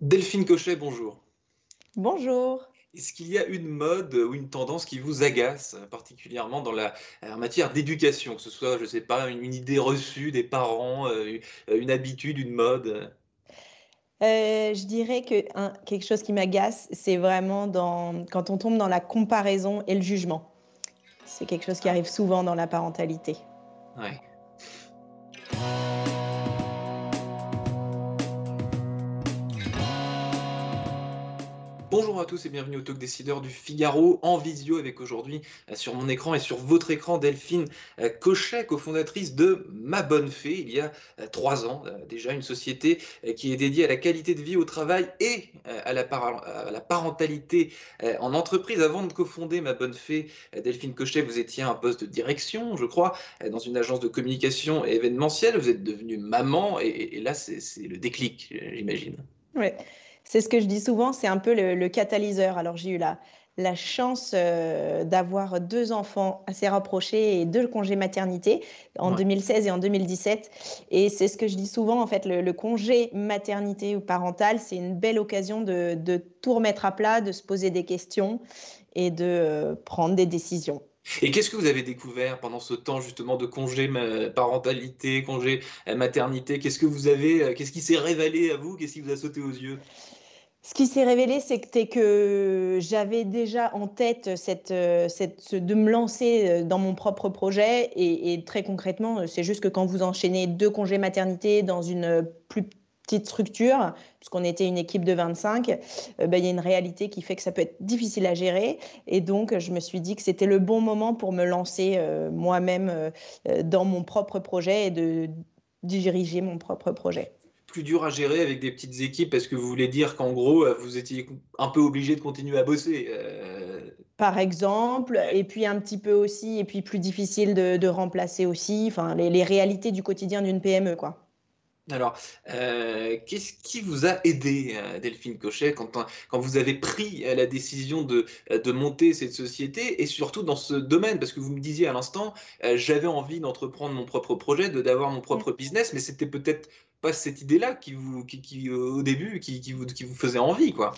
Delphine Cochet, bonjour. Bonjour. Est-ce qu'il y a une mode ou une tendance qui vous agace, particulièrement dans la en matière d'éducation, que ce soit, je ne sais pas, une, une idée reçue des parents, euh, une habitude, une mode? Euh, je dirais que quelque chose qui m'agace, c'est vraiment dans, quand on tombe dans la comparaison et le jugement. C'est quelque chose qui arrive souvent dans la parentalité. Ouais. Bonjour à tous et bienvenue au Talk Décideur du Figaro en visio avec aujourd'hui euh, sur mon écran et sur votre écran Delphine euh, Cochet, cofondatrice de Ma Bonne Fée, il y a euh, trois ans déjà, une société qui est dédiée à la qualité de vie au travail et à la, parentalité en entreprise. Avant de cofonder Ma Bonne Fée, Delphine Cochet, vous étiez à un poste de direction, je crois, dans une agence de communication événementielle. Vous êtes devenue maman et, et- là, c'est le déclic, j'imagine. Ouais. C'est ce que je dis souvent, c'est un peu le, le catalyseur. Alors j'ai eu la, la chance euh, d'avoir deux enfants assez rapprochés et deux congés maternité en Ouais. 2016 et en 2017. Et c'est ce que je dis souvent, en fait, le, le congé maternité ou parental, c'est une belle occasion de, de tout remettre à plat, de se poser des questions et de euh, prendre des décisions. Et qu'est-ce que vous avez découvert pendant ce temps justement de congé parentalité, congé euh, maternité? Qu'est-ce que vous avez, qu'est-ce qui s'est révélé à vous? Qu'est-ce qui vous a sauté aux yeux? Ce qui s'est révélé, c'était que j'avais déjà en tête euh, de me lancer euh, dans mon propre projet. Et, très concrètement, euh, c'est juste que quand vous enchaînez deux congés maternité dans une plus petite structure, puisqu'on était une équipe de 25, euh, ben, il y a une réalité qui fait que ça peut être difficile à gérer. Et donc, je me suis dit que c'était le bon moment pour me lancer moi-même dans mon propre projet et de diriger mon propre projet. Plus dur à gérer avec des petites équipes Est-ce que vous voulez dire qu'en gros, euh, vous étiez un peu obligé de continuer à bosser euh, par exemple, et puis un petit peu aussi, et puis plus difficile de, de remplacer aussi, enfin les, les réalités du quotidien d'une PME, quoi. Alors, euh, qu'est-ce qui vous a aidé, Delphine Cochet, quand, quand vous avez pris la décision de, de monter cette société et surtout dans ce domaine? Parce que vous me disiez à l'instant, euh, j'avais envie d'entreprendre mon propre projet, de d'avoir mon propre business, mais c'était peut-être pas cette idée-là qui vous, qui, qui, euh, au début, qui, qui vous, qui vous faisait envie, quoi.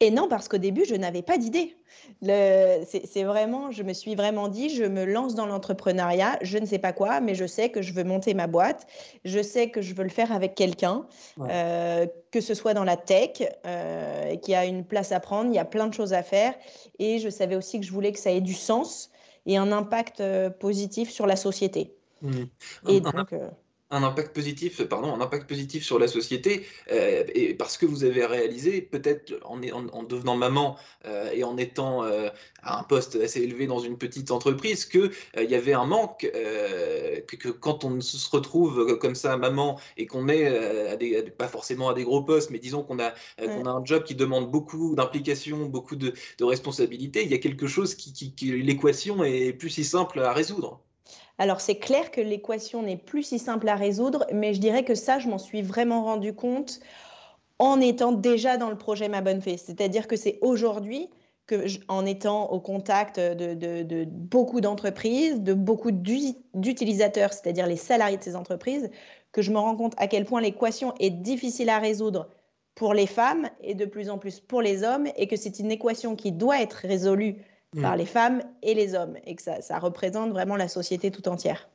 Et non, parce qu'au début, je n'avais pas d'idée. C'est vraiment, je me suis vraiment dit, je me lance dans l'entrepreneuriat, je ne sais pas quoi, mais je sais que je veux monter ma boîte, je sais que je veux le faire avec quelqu'un, Ouais. euh, que ce soit dans la tech, euh, qu'il y a une place à prendre, il y a plein de choses à faire, et je savais aussi que je voulais que ça ait du sens et un impact euh, positif sur la société. Et Un- un- donc, un impact positif, pardon, un impact positif sur la société, euh, et parce que vous avez réalisé, peut-être en, en, en devenant maman euh, et en étant euh, à un poste assez élevé dans une petite entreprise, que il y avait un manque, que, que quand on se retrouve comme ça maman et qu'on est à des, pas forcément à des gros postes, mais disons qu'on a qu'on a un job qui demande beaucoup d'implication, beaucoup de, de responsabilités, il y a quelque chose qui, qui, qui l'équation est plus si simple à résoudre. Alors, c'est clair que l'équation n'est plus si simple à résoudre, mais je dirais que ça, je m'en suis vraiment rendu compte en étant déjà dans le projet Ma Bonne Fée. C'est-à-dire que c'est aujourd'hui que, en étant au contact de, de- beaucoup d'entreprises, de beaucoup d'u- d'utilisateurs, c'est-à-dire les salariés de ces entreprises, que je me rends compte à quel point l'équation est difficile à résoudre pour les femmes et de plus en plus pour les hommes, et que c'est une équation qui doit être résolue par Mm. les femmes et les hommes, et que ça, ça représente vraiment la société tout entière.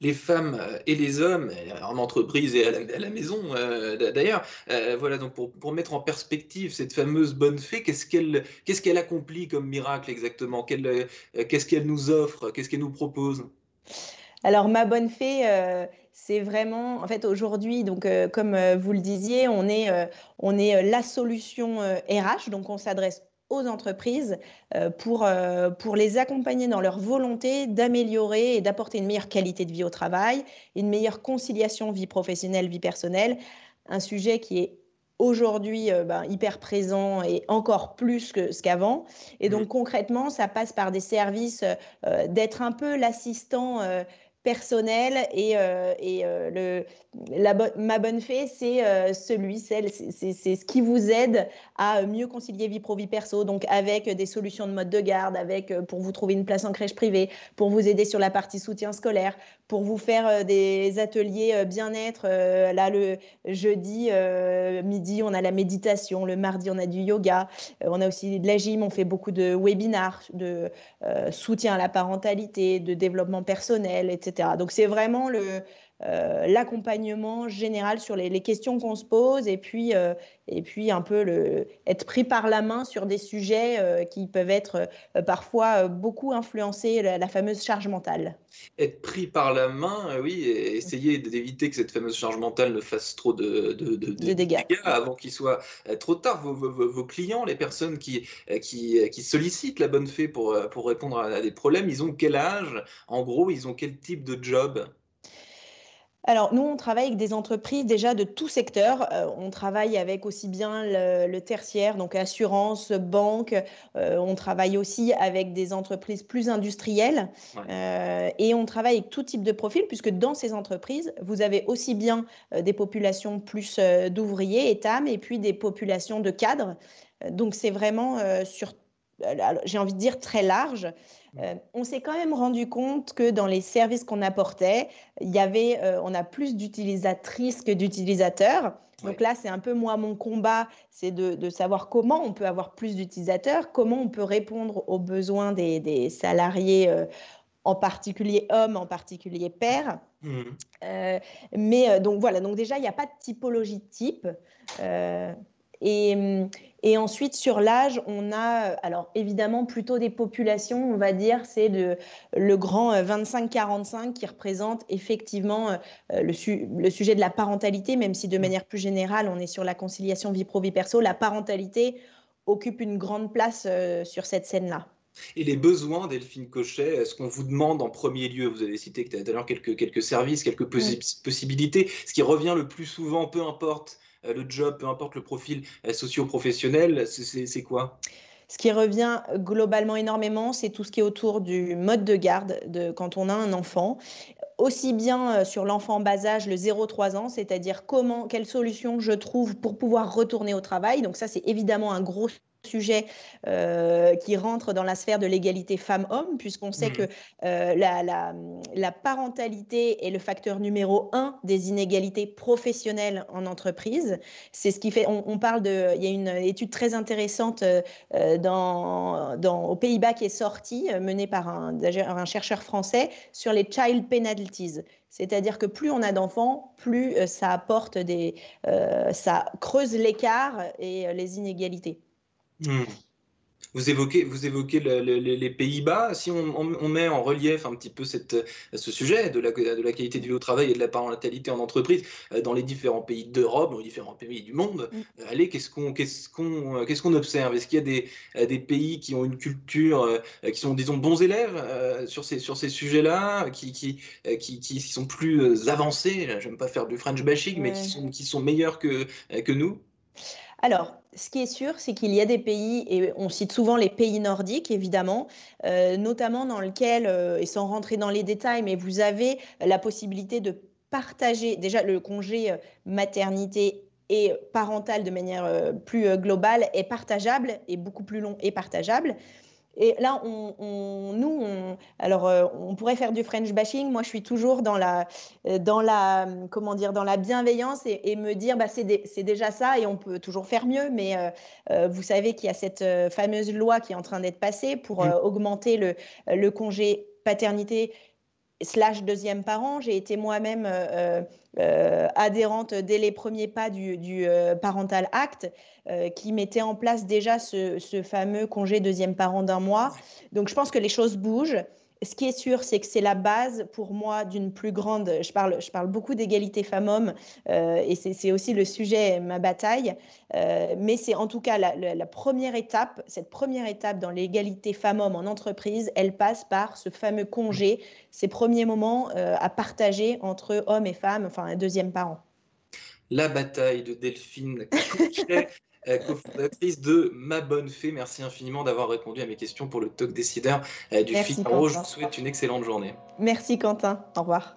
les femmes euh, et les hommes euh, en entreprise et à la, à la maison euh, d'ailleurs. Euh, voilà, donc pour, pour mettre en perspective cette fameuse bonne fée, qu'est-ce qu'elle qu'est-ce qu'elle accomplit comme miracle exactement? Qu'est-ce qu'elle nous offre? Qu'est-ce qu'elle nous propose? Alors, ma bonne fée, euh, c'est vraiment, en fait, aujourd'hui, donc, euh, comme euh, vous le disiez, on est, on est la solution RH, donc on s'adresse aux entreprises euh, pour, euh, pour les accompagner dans leur volonté d'améliorer et d'apporter une meilleure qualité de vie au travail, une meilleure conciliation vie professionnelle, vie personnelle, un sujet qui est aujourd'hui ben, hyper présent et encore plus que ce qu'avant. Et donc concrètement, ça passe par des services d'être un peu l'assistant personnel et, euh, et euh, le, la ma bonne fée, c'est euh, celui, celle, c'est ce qui vous aide à mieux concilier vie pro, vie perso, donc avec des solutions de mode de garde, avec pour vous trouver une place en crèche privée, pour vous aider sur la partie soutien scolaire, pour vous faire des ateliers bien-être. là, le jeudi, midi, on a la méditation, le mardi, on a du yoga, on a aussi de la gym, on fait beaucoup de webinars, de soutien à la parentalité, de développement personnel, etc. Donc c'est vraiment le, l'accompagnement général sur les, questions qu'on se pose et puis, euh, et puis un peu le, être pris par la main sur des sujets euh, qui peuvent être parfois beaucoup influencés, la, fameuse charge mentale. Être pris par la main, oui, et essayer d'éviter que cette fameuse charge mentale ne fasse trop de, de, de, dégâts. avant qu'il soit trop tard. Vos, vos, clients, les personnes qui, qui, qui, sollicitent la bonne fée pour, pour répondre à des problèmes, ils ont quel âge? En gros, ils ont quel type de job? Alors, nous, on travaille avec des entreprises déjà de tout secteur. Euh, on travaille avec aussi bien le, tertiaire, donc assurance, banque. Euh, on travaille aussi avec des entreprises plus industrielles. Euh, et on travaille avec tout type de profil, puisque dans ces entreprises, vous avez aussi bien des populations plus d'ouvriers, ETAM, et puis des populations de cadres. Donc, c'est vraiment sur j'ai envie de dire, très large. Euh, on s'est quand même rendu compte que dans les services qu'on apportait, il y avait, euh, on a plus d'utilisatrices que d'utilisateurs. Donc là, c'est un peu moi mon combat, c'est de, savoir comment on peut avoir plus d'utilisateurs, comment on peut répondre aux besoins des, salariés, euh, en particulier hommes, en particulier pères. Mmh. mais donc voilà, donc déjà, il n'y a pas de typologie type. Et, et, ensuite, sur l'âge, on a, alors évidemment, plutôt des populations, on va dire, c'est le grand 25-45 qui représente effectivement euh, le, le, sujet de la parentalité, même si de manière plus générale, on est sur la conciliation vie pro-vie perso. La parentalité occupe une grande place euh, sur cette scène-là. Et les besoins, Delphine Cochet, est-ce qu'on vous demande en premier lieu Vous avez cité tout à l'heure quelques, quelques services, quelques possibilités. Ce qui revient le plus souvent, peu importe euh, le job, peu importe le profil euh, socio-professionnel, c'est quoi? Ce qui revient globalement énormément, c'est tout ce qui est autour du mode de garde de, quand on a un enfant aussi bien euh, sur l'enfant en bas âge, le 0-3 ans, c'est-à-dire comment, quelle solution je trouve pour pouvoir retourner au travail. Donc ça, c'est évidemment un gros sujet euh, qui rentre dans la sphère de l'égalité femmes-hommes, puisqu'on sait mmh. que euh, la, la, parentalité est le facteur numéro un des inégalités professionnelles en entreprise. C'est ce qui fait, on, parle de, il y a une étude très intéressante euh, dans, dans, aux Pays-Bas qui est sortie, menée par un, un chercheur français, sur les child penalties. C'est-à-dire que plus on a d'enfants, plus ça apporte des, ça creuse l'écart et les inégalités. Hmm. Vous évoquez, vous évoquez les Pays-Bas. Si on, met en relief un petit peu cette, ce sujet de la, de la, qualité de vie au travail et de la parentalité en entreprise euh, dans les différents pays d'Europe, dans les différents pays du monde, mm. euh, allez, qu'est-ce qu'on qu'est-ce qu'on euh, qu'est-ce qu'on observe? Est-ce qu'il y a des, des pays qui ont une culture, qui sont, disons, bons élèves sur ces, sur ces sujets-là, qui, qui, qui, qui, sont plus avancés? Je n'aime pas faire du French bashing, mais qui sont, qui sont meilleurs que, que nous? Alors, ce qui est sûr, c'est qu'il y a des pays, et on cite souvent les pays nordiques, évidemment, euh, notamment dans lesquels, euh, et sans rentrer dans les détails, mais vous avez la possibilité de partager déjà le congé euh, maternité et parental de manière plus globale est partageable et beaucoup plus long et partageable. Et là, on, nous, alors, euh, on pourrait faire du French bashing. Moi, je suis toujours dans la, euh, dans la, comment dire, dans la bienveillance et, me dire, bah, c'est déjà ça et on peut toujours faire mieux. Mais euh, vous savez qu'il y a cette fameuse loi qui est en train d'être passée pour augmenter le, le congé paternité slash deuxième parent. J'ai été moi-même euh, euh, adhérente dès les premiers pas du, euh, Parental Act qui mettait en place déjà ce, ce fameux congé deuxième parent d'un mois. Donc je pense que les choses bougent ce qui est sûr, c'est que c'est la base pour moi d'une plus grande. Je parle, je parle beaucoup d'égalité femmes-hommes euh, et c'est aussi le sujet, ma bataille. Euh, mais c'est en tout cas la, première étape, cette première étape dans l'égalité femmes-hommes en entreprise, elle passe par ce fameux congé, ces premiers moments euh, à partager entre hommes et femmes, enfin un deuxième parent. la bataille de Delphine cofondatrice de Ma Bonne Fée. Merci infiniment d'avoir répondu à mes questions pour le talk décideur euh, du Merci, Figaro. Je Quentin. vous souhaite une excellente journée. Merci Quentin. Au revoir.